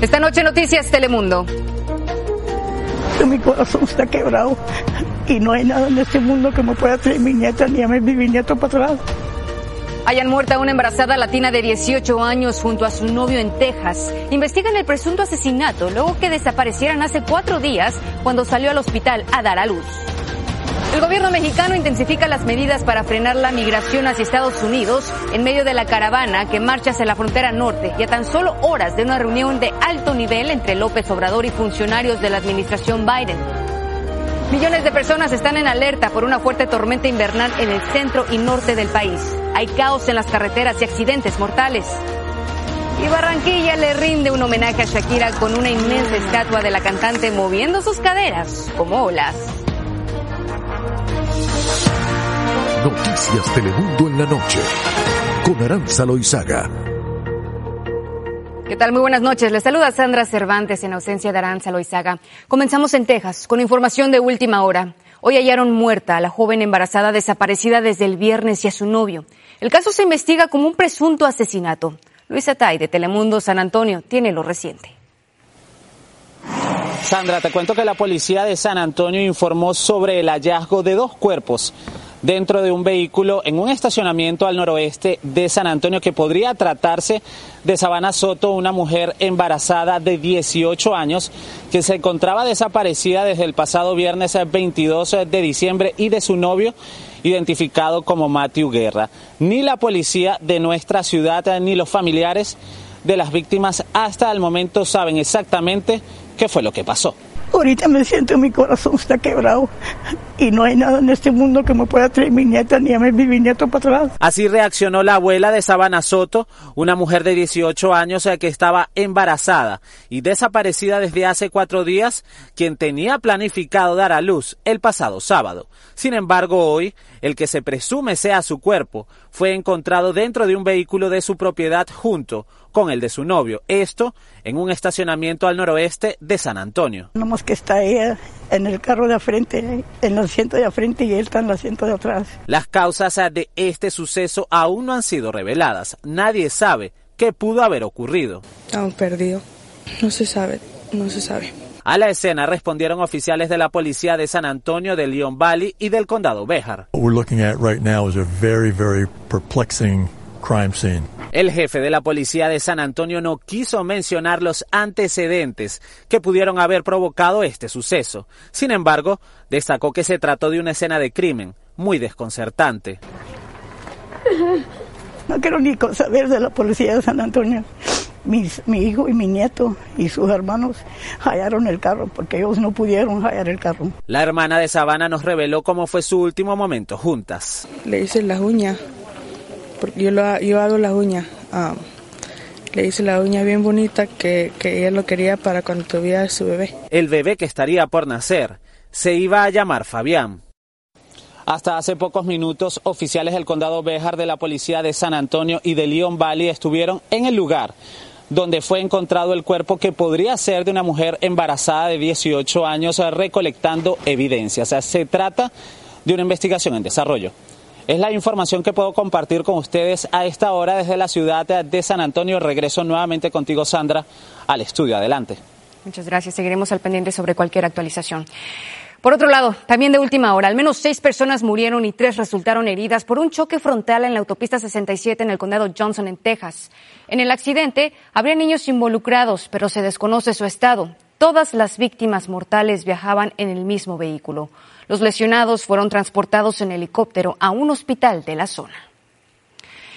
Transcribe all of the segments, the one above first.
Esta noche Noticias Telemundo. Mi corazón está quebrado y no hay nada en este mundo que me pueda traer mi nieta ni a mi nieto para atrás. Hayan muerta una embarazada latina de 18 años junto a su novio en Texas. Investigan el presunto asesinato luego que desaparecieran hace cuatro días cuando salió al hospital a dar a luz. El gobierno mexicano intensifica las medidas para frenar la migración hacia Estados Unidos en medio de la caravana que marcha hacia la frontera norte y a tan solo horas de una reunión de alto nivel entre López Obrador y funcionarios de la administración Biden. Millones de personas están en alerta por una fuerte tormenta invernal en el centro y norte del país. Hay caos en las carreteras y accidentes mortales. Y Barranquilla le rinde un homenaje a Shakira con una inmensa estatua de la cantante moviendo sus caderas como olas. Noticias Telemundo en la noche. Con Aranza Loizaga. ¿Qué tal? Muy buenas noches. Les saluda Sandra Cervantes en ausencia de Aranza Loizaga. Comenzamos en Texas con información de última hora. Hoy hallaron muerta a la joven embarazada desaparecida desde el viernes y a su novio. El caso se investiga como un presunto asesinato. Luisa Tay de Telemundo San Antonio tiene lo reciente. Sandra, te cuento que la policía de San Antonio informó sobre el hallazgo de dos cuerpos dentro de un vehículo en un estacionamiento al noroeste de San Antonio que podría tratarse de Sabana Soto, una mujer embarazada de 18 años que se encontraba desaparecida desde el pasado viernes 22 de diciembre y de su novio identificado como Matthew Guerra. Ni la policía de nuestra ciudad ni los familiares de las víctimas hasta el momento saben exactamente qué fue lo que pasó. Ahorita me siento, mi corazón está quebrado y no hay nada en este mundo que me pueda traer mi nieta ni a mi nieto para atrás. Así reaccionó la abuela de Sabana Soto, una mujer de 18 años eh, que estaba embarazada y desaparecida desde hace cuatro días, quien tenía planificado dar a luz el pasado sábado. Sin embargo, hoy, el que se presume sea su cuerpo fue encontrado dentro de un vehículo de su propiedad junto con el de su novio. Esto en un estacionamiento al noroeste de San Antonio. Nomás que está ella en el carro de frente, en el asiento de frente y él está en el asiento de atrás. Las causas de este suceso aún no han sido reveladas. Nadie sabe qué pudo haber ocurrido. Aún perdido. No se sabe, no se sabe. A la escena respondieron oficiales de la policía de San Antonio, de Leon Valley y del condado Béjar. What we're looking at right now is a very, very perplexing crime scene. El jefe de la policía de San Antonio no quiso mencionar los antecedentes que pudieron haber provocado este suceso. Sin embargo, destacó que se trató de una escena de crimen muy desconcertante. No quiero ni saber de la policía de San Antonio. mi hijo y mi nieto y sus hermanos hallaron el carro porque ellos no pudieron hallar el carro. La hermana de Sabana nos reveló cómo fue su último momento juntas. Le hice las uñas yo, lo, yo hago las uñas. Ah, le hice la uña bien bonita que, que ella lo quería para cuando tuviera su bebé. El bebé que estaría por nacer se iba a llamar Fabián. Hasta hace pocos minutos, oficiales del condado Béjar de la policía de San Antonio y de Leon Valley estuvieron en el lugar donde fue encontrado el cuerpo que podría ser de una mujer embarazada de 18 años recolectando evidencia. O sea, se trata de una investigación en desarrollo. Es la información que puedo compartir con ustedes a esta hora desde la ciudad de San Antonio. Regreso nuevamente contigo, Sandra, al estudio. Adelante. Muchas gracias. Seguiremos al pendiente sobre cualquier actualización. Por otro lado, también de última hora, al menos seis personas murieron y tres resultaron heridas por un choque frontal en la autopista 67 en el condado Johnson, en Texas. En el accidente habría niños involucrados, pero se desconoce su estado. Todas las víctimas mortales viajaban en el mismo vehículo. Los lesionados fueron transportados en helicóptero a un hospital de la zona.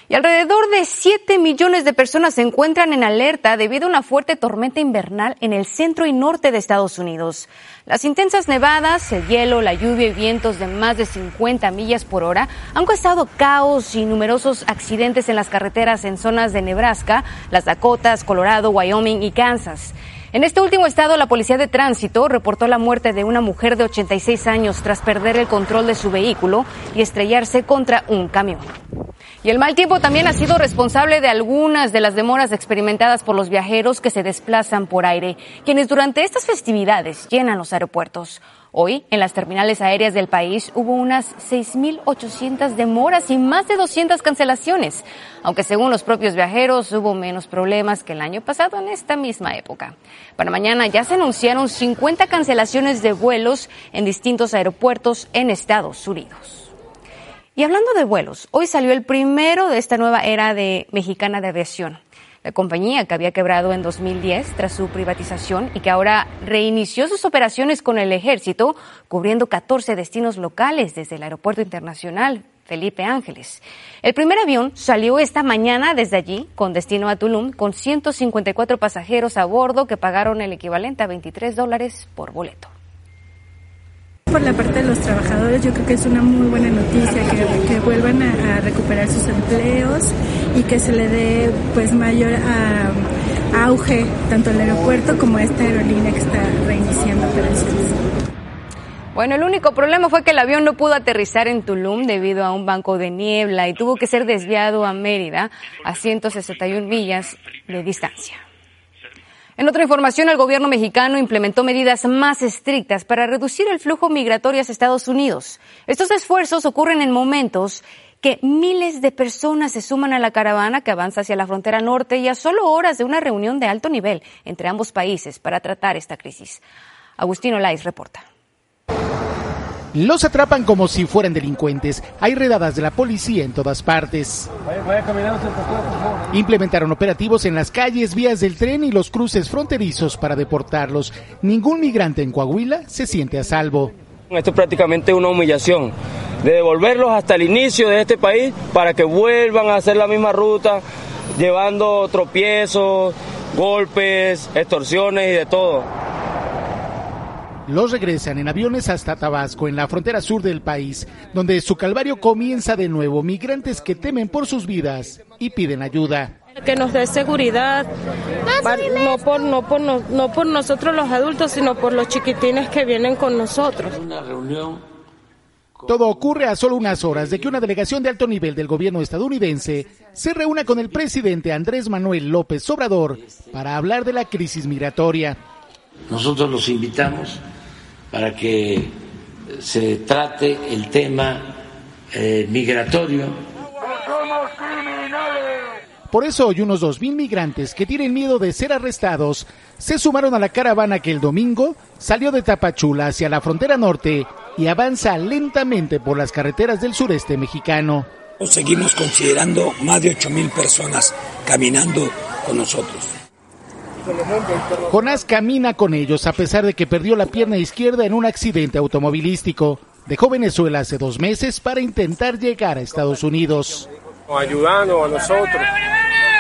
Y alrededor de 7 millones de personas se encuentran en alerta debido a una fuerte tormenta invernal en el centro y norte de Estados Unidos. Las intensas nevadas, el hielo, la lluvia y vientos de más de 50 millas por hora han causado caos y numerosos accidentes en las carreteras en zonas de Nebraska, las Dakotas, Colorado, Wyoming y Kansas. En este último estado, la Policía de Tránsito reportó la muerte de una mujer de 86 años tras perder el control de su vehículo y estrellarse contra un camión. Y el mal tiempo también ha sido responsable de algunas de las demoras experimentadas por los viajeros que se desplazan por aire, quienes durante estas festividades llenan los aeropuertos. Hoy, en las terminales aéreas del país hubo unas 6.800 demoras y más de 200 cancelaciones, aunque según los propios viajeros hubo menos problemas que el año pasado en esta misma época. Para mañana ya se anunciaron 50 cancelaciones de vuelos en distintos aeropuertos en Estados Unidos. Y hablando de vuelos, hoy salió el primero de esta nueva era de mexicana de aviación. La compañía que había quebrado en 2010 tras su privatización y que ahora reinició sus operaciones con el ejército, cubriendo 14 destinos locales desde el Aeropuerto Internacional Felipe Ángeles. El primer avión salió esta mañana desde allí, con destino a Tulum, con 154 pasajeros a bordo que pagaron el equivalente a 23 dólares por boleto. Por la parte de los trabajadores, yo creo que es una muy buena noticia que, vuelvan a, recuperar sus empleos y que se le dé pues mayor a, auge tanto al aeropuerto como a esta aerolínea que está reiniciando operaciones. Bueno, el único problema fue que el avión no pudo aterrizar en Tulum debido a un banco de niebla y tuvo que ser desviado a Mérida a 161 millas de distancia. En otra información, el gobierno mexicano implementó medidas más estrictas para reducir el flujo migratorio hacia Estados Unidos. Estos esfuerzos ocurren en momentos que miles de personas se suman a la caravana que avanza hacia la frontera norte y a solo horas de una reunión de alto nivel entre ambos países para tratar esta crisis. Agustino Lais reporta. Los atrapan como si fueran delincuentes. Hay redadas de la policía en todas partes. Implementaron operativos en las calles, vías del tren y los cruces fronterizos para deportarlos. Ningún migrante en Coahuila se siente a salvo. Esto es prácticamente una humillación, de devolverlos hasta el inicio de este país para que vuelvan a hacer la misma ruta, llevando tropiezos, golpes, extorsiones y de todo. Los regresan en aviones hasta Tabasco, en la frontera sur del país, donde su calvario comienza de nuevo. Migrantes que temen por sus vidas y piden ayuda. Que nos dé seguridad, no por, no, por, no, no por nosotros los adultos, sino por los chiquitines que vienen con nosotros. Una reunión todo ocurre a solo unas horas de que una delegación de alto nivel del gobierno estadounidense se reúna con el presidente Andrés Manuel López Obrador para hablar de la crisis migratoria. Nosotros los invitamos para que se trate el tema eh, migratorio. Por eso hoy unos 2.000 migrantes que tienen miedo de ser arrestados se sumaron a la caravana que el domingo salió de Tapachula hacia la frontera norte y avanza lentamente por las carreteras del sureste mexicano. Seguimos considerando más de 8.000 personas caminando con nosotros. Jonás camina con ellos a pesar de que perdió la pierna izquierda en un accidente automovilístico. Dejó Venezuela hace dos meses para intentar llegar a Estados Unidos. Ayudando a nosotros,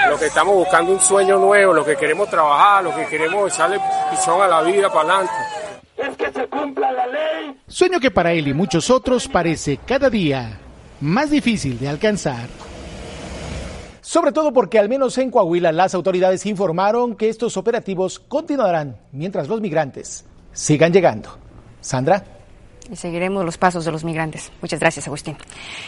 lo que estamos buscando un sueño nuevo, lo que queremos trabajar, lo que queremos echarle pisón a la vida para adelante. Es que se cumpla la ley. Sueño que para él y muchos otros parece cada día más difícil de alcanzar. Sobre todo porque al menos en Coahuila las autoridades informaron que estos operativos continuarán mientras los migrantes sigan llegando. Sandra. Y seguiremos los pasos de los migrantes. Muchas gracias, Agustín.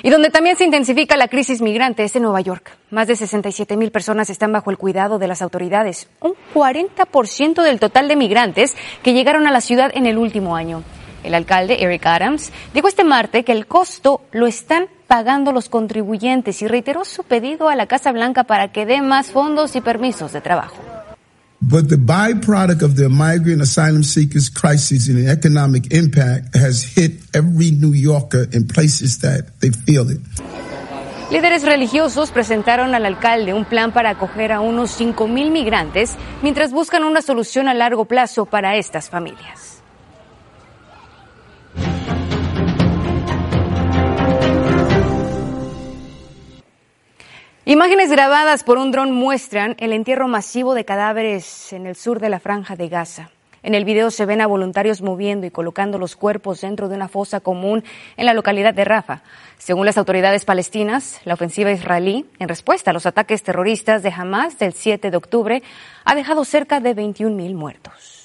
Y donde también se intensifica la crisis migrante es en Nueva York. Más de 67 mil personas están bajo el cuidado de las autoridades. Un 40% del total de migrantes que llegaron a la ciudad en el último año. El alcalde Eric Adams dijo este martes que el costo lo están pagando los contribuyentes y reiteró su pedido a la Casa Blanca para que dé más fondos y permisos de trabajo. But the byproduct of the migrant asylum seekers crisis and the economic impact has hit every New Yorker in places that they feel it. Líderes religiosos presentaron al alcalde un plan para acoger a unos 5.000 migrantes mientras buscan una solución a largo plazo para estas familias. Imágenes grabadas por un dron muestran el entierro masivo de cadáveres en el sur de la franja de Gaza. En el video se ven a voluntarios moviendo y colocando los cuerpos dentro de una fosa común en la localidad de Rafa. Según las autoridades palestinas, la ofensiva israelí, en respuesta a los ataques terroristas de Hamas del 7 de octubre, ha dejado cerca de 21.000 muertos.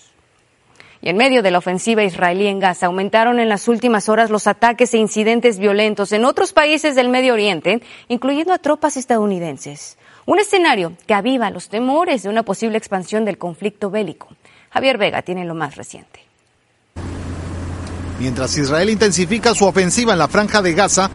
Y en medio de la ofensiva israelí en Gaza aumentaron en las últimas horas los ataques e incidentes violentos en otros países del Medio Oriente, incluyendo a tropas estadounidenses. Un escenario que aviva los temores de una posible expansión del conflicto bélico. Javier Vega tiene lo más reciente. Mientras Israel intensifica su ofensiva en la franja de Gaza,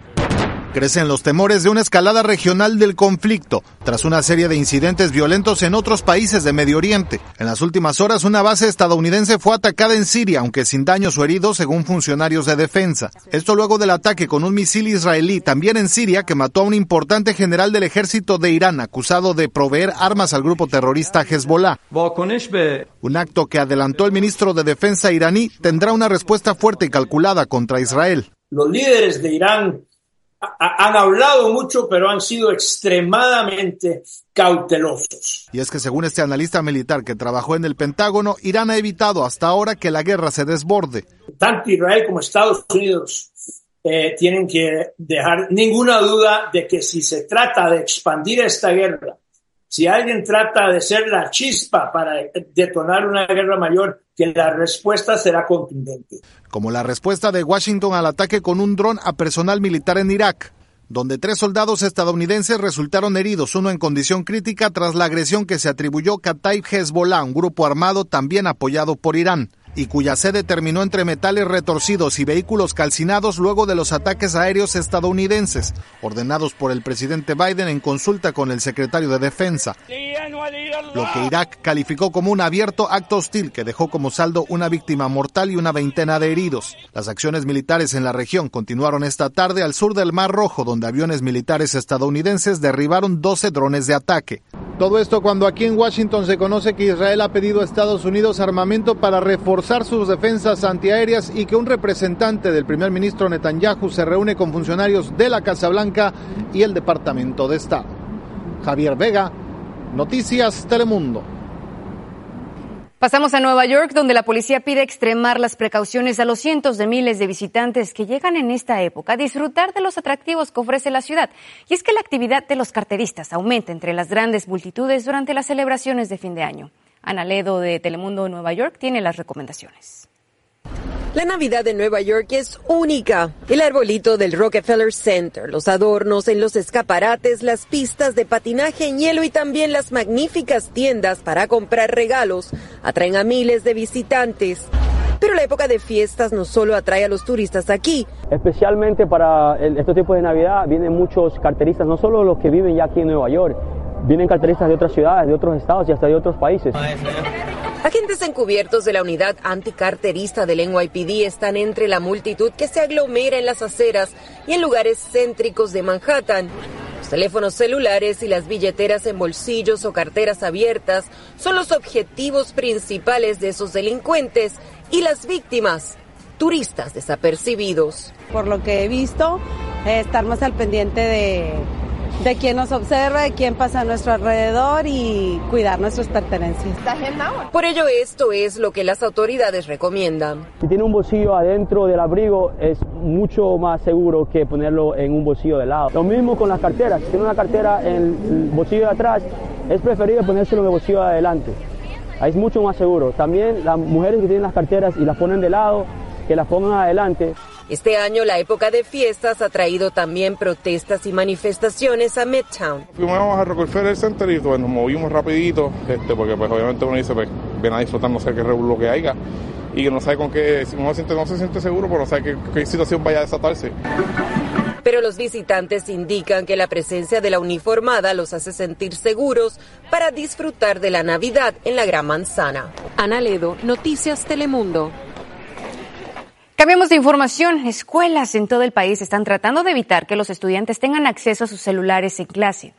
Crecen los temores de una escalada regional del conflicto, tras una serie de incidentes violentos en otros países de Medio Oriente. En las últimas horas, una base estadounidense fue atacada en Siria, aunque sin daños o heridos, según funcionarios de defensa. Esto luego del ataque con un misil israelí, también en Siria, que mató a un importante general del ejército de Irán, acusado de proveer armas al grupo terrorista Hezbollah. Un acto que adelantó el ministro de Defensa iraní tendrá una respuesta fuerte y calculada contra Israel. Los líderes de Irán han hablado mucho, pero han sido extremadamente cautelosos. Y es que según este analista militar que trabajó en el Pentágono, Irán ha evitado hasta ahora que la guerra se desborde. Tanto Israel como Estados Unidos eh, tienen que dejar ninguna duda de que si se trata de expandir esta guerra, si alguien trata de ser la chispa para detonar una guerra mayor, que la respuesta será contundente. Como la respuesta de Washington al ataque con un dron a personal militar en Irak, donde tres soldados estadounidenses resultaron heridos, uno en condición crítica tras la agresión que se atribuyó Kataib Hezbollah, un grupo armado también apoyado por Irán y cuya sede terminó entre metales retorcidos y vehículos calcinados luego de los ataques aéreos estadounidenses, ordenados por el presidente Biden en consulta con el secretario de Defensa. Lo que Irak calificó como un abierto acto hostil que dejó como saldo una víctima mortal y una veintena de heridos. Las acciones militares en la región continuaron esta tarde al sur del Mar Rojo, donde aviones militares estadounidenses derribaron 12 drones de ataque. Todo esto cuando aquí en Washington se conoce que Israel ha pedido a Estados Unidos armamento para reforzar sus defensas antiaéreas y que un representante del primer ministro Netanyahu se reúne con funcionarios de la Casa Blanca y el Departamento de Estado. Javier Vega, Noticias Telemundo. Pasamos a Nueva York, donde la policía pide extremar las precauciones a los cientos de miles de visitantes que llegan en esta época a disfrutar de los atractivos que ofrece la ciudad. Y es que la actividad de los carteristas aumenta entre las grandes multitudes durante las celebraciones de fin de año. Ana Ledo de Telemundo Nueva York tiene las recomendaciones. La Navidad de Nueva York es única. El arbolito del Rockefeller Center, los adornos en los escaparates, las pistas de patinaje en hielo y también las magníficas tiendas para comprar regalos atraen a miles de visitantes. Pero la época de fiestas no solo atrae a los turistas aquí. Especialmente para estos tiempos de Navidad vienen muchos carteristas, no solo los que viven ya aquí en Nueva York, vienen carteristas de otras ciudades, de otros estados y hasta de otros países. Agentes encubiertos de la unidad anticarterista del NYPD están entre la multitud que se aglomera en las aceras y en lugares céntricos de Manhattan. Los teléfonos celulares y las billeteras en bolsillos o carteras abiertas son los objetivos principales de esos delincuentes y las víctimas, turistas desapercibidos. Por lo que he visto, estar más al pendiente de de quién nos observa, de quién pasa a nuestro alrededor y cuidar nuestras pertenencias. Por ello esto es lo que las autoridades recomiendan. Si tiene un bolsillo adentro del abrigo es mucho más seguro que ponerlo en un bolsillo de lado. Lo mismo con las carteras. Si tiene una cartera en el bolsillo de atrás, es preferible ponérselo en el bolsillo de adelante. Ahí es mucho más seguro. También las mujeres que tienen las carteras y las ponen de lado, que las pongan adelante. Este año la época de fiestas ha traído también protestas y manifestaciones a Midtown. Fuimos a Rockefeller Center y pues, nos movimos rapidito, este, porque pues obviamente uno dice, pues, ven a disfrutar, no sé qué lo que haya, y que no sabe con qué, no se siente, no se siente seguro, pero no sabe qué, qué situación vaya a desatarse. Pero los visitantes indican que la presencia de la uniformada los hace sentir seguros para disfrutar de la Navidad en la Gran Manzana. Ana Ledo, Noticias Telemundo. Cambiamos de información. Escuelas en todo el país están tratando de evitar que los estudiantes tengan acceso a sus celulares en clase.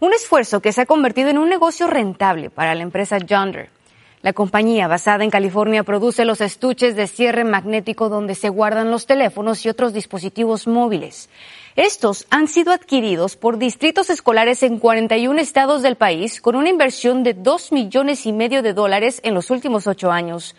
Un esfuerzo que se ha convertido en un negocio rentable para la empresa Yonder. La compañía basada en California produce los estuches de cierre magnético donde se guardan los teléfonos y otros dispositivos móviles. Estos han sido adquiridos por distritos escolares en 41 estados del país con una inversión de 2 millones y medio de dólares en los últimos ocho años.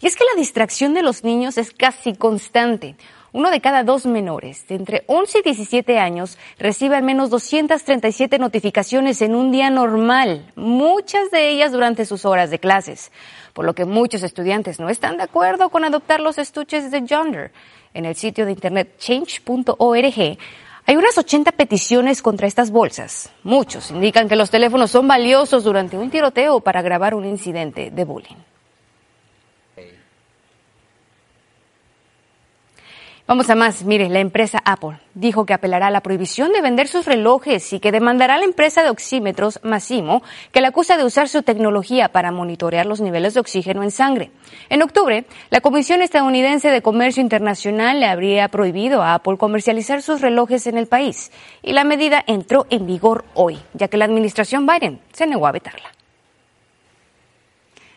Y es que la distracción de los niños es casi constante. Uno de cada dos menores de entre 11 y 17 años recibe al menos 237 notificaciones en un día normal, muchas de ellas durante sus horas de clases, por lo que muchos estudiantes no están de acuerdo con adoptar los estuches de Yonder. En el sitio de internet change.org hay unas 80 peticiones contra estas bolsas. Muchos indican que los teléfonos son valiosos durante un tiroteo para grabar un incidente de bullying. Vamos a más. Mire, la empresa Apple dijo que apelará a la prohibición de vender sus relojes y que demandará a la empresa de oxímetros Massimo, que la acusa de usar su tecnología para monitorear los niveles de oxígeno en sangre. En octubre, la Comisión Estadounidense de Comercio Internacional le habría prohibido a Apple comercializar sus relojes en el país y la medida entró en vigor hoy, ya que la administración Biden se negó a vetarla.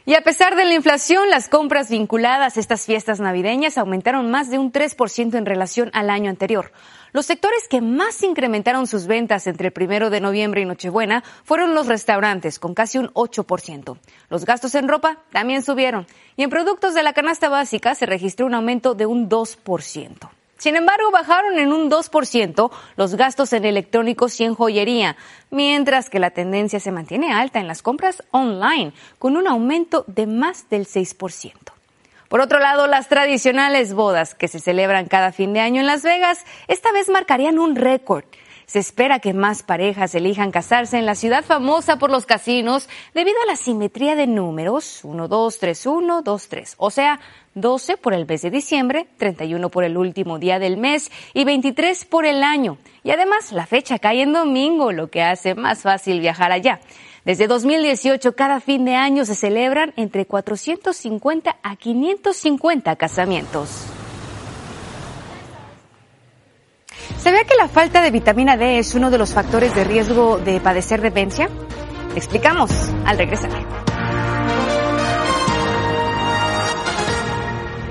Y a pesar de la inflación, las compras vinculadas a estas fiestas navideñas aumentaron más de un 3% en relación al año anterior. Los sectores que más incrementaron sus ventas entre el primero de noviembre y Nochebuena fueron los restaurantes, con casi un 8%. Los gastos en ropa también subieron. Y en productos de la canasta básica se registró un aumento de un 2%. Sin embargo, bajaron en un 2% los gastos en electrónicos y en joyería, mientras que la tendencia se mantiene alta en las compras online, con un aumento de más del 6%. Por otro lado, las tradicionales bodas que se celebran cada fin de año en Las Vegas, esta vez marcarían un récord. Se espera que más parejas elijan casarse en la ciudad famosa por los casinos debido a la simetría de números 1, 2, 3, 1, 2, 3. O sea, 12 por el mes de diciembre, 31 por el último día del mes y 23 por el año. Y además la fecha cae en domingo, lo que hace más fácil viajar allá. Desde 2018, cada fin de año se celebran entre 450 a 550 casamientos. ¿Sabía que la falta de vitamina D es uno de los factores de riesgo de padecer demencia? explicamos al regresar.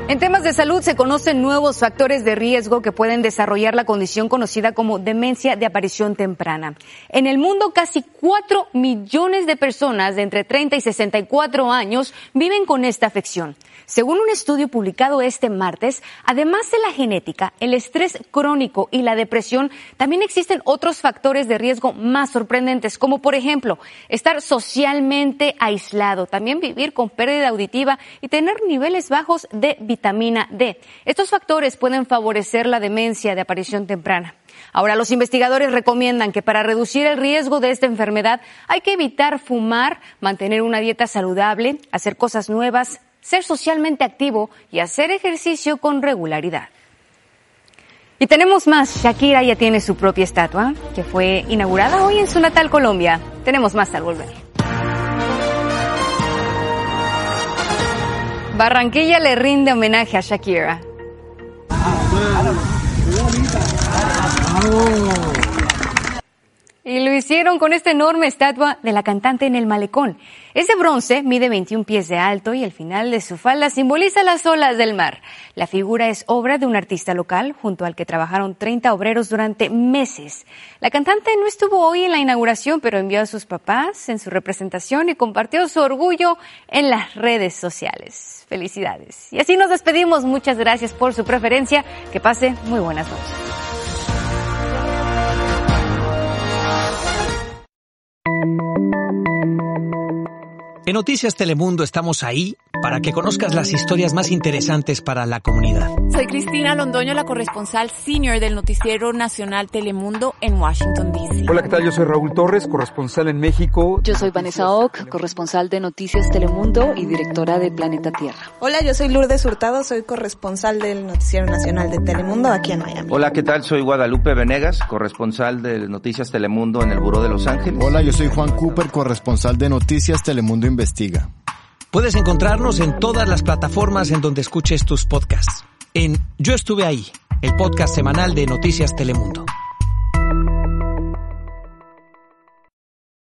En temas de salud se conocen nuevos factores de riesgo que pueden desarrollar la condición conocida como demencia de aparición temprana. En el mundo, casi 4 millones de personas de entre 30 y 64 años viven con esta afección. Según un estudio publicado este martes, además de la genética, el estrés crónico y la depresión, también existen otros factores de riesgo más sorprendentes, como por ejemplo, estar socialmente aislado, también vivir con pérdida auditiva y tener niveles bajos de vitamina D. Estos factores pueden favorecer la demencia de aparición temprana. Ahora, los investigadores recomiendan que para reducir el riesgo de esta enfermedad hay que evitar fumar, mantener una dieta saludable, hacer cosas nuevas, ser socialmente activo y hacer ejercicio con regularidad. Y tenemos más. Shakira ya tiene su propia estatua, que fue inaugurada hoy en su natal Colombia. Tenemos más al volver. Barranquilla le rinde homenaje a Shakira. Y lo hicieron con esta enorme estatua de la cantante en el malecón. Es bronce, mide 21 pies de alto y el final de su falda simboliza las olas del mar. La figura es obra de un artista local junto al que trabajaron 30 obreros durante meses. La cantante no estuvo hoy en la inauguración, pero envió a sus papás en su representación y compartió su orgullo en las redes sociales. Felicidades. Y así nos despedimos. Muchas gracias por su preferencia. Que pase muy buenas noches. En Noticias Telemundo estamos ahí para que conozcas las historias más interesantes para la comunidad. Soy Cristina Londoño, la corresponsal senior del Noticiero Nacional Telemundo en Washington, D.C. Hola, ¿qué tal? Yo soy Raúl Torres, corresponsal en México. Yo soy Vanessa Ock, corresponsal de Noticias Telemundo y directora de Planeta Tierra. Hola, yo soy Lourdes Hurtado, soy corresponsal del Noticiero Nacional de Telemundo aquí en Miami. Hola, ¿qué tal? Soy Guadalupe Venegas, corresponsal de Noticias Telemundo en el Buró de Los Ángeles. Hola, yo soy Juan Cooper, corresponsal de Noticias Telemundo Investiga. Puedes encontrarnos en todas las plataformas en donde escuches tus podcasts. En Yo estuve ahí, el podcast semanal de Noticias Telemundo.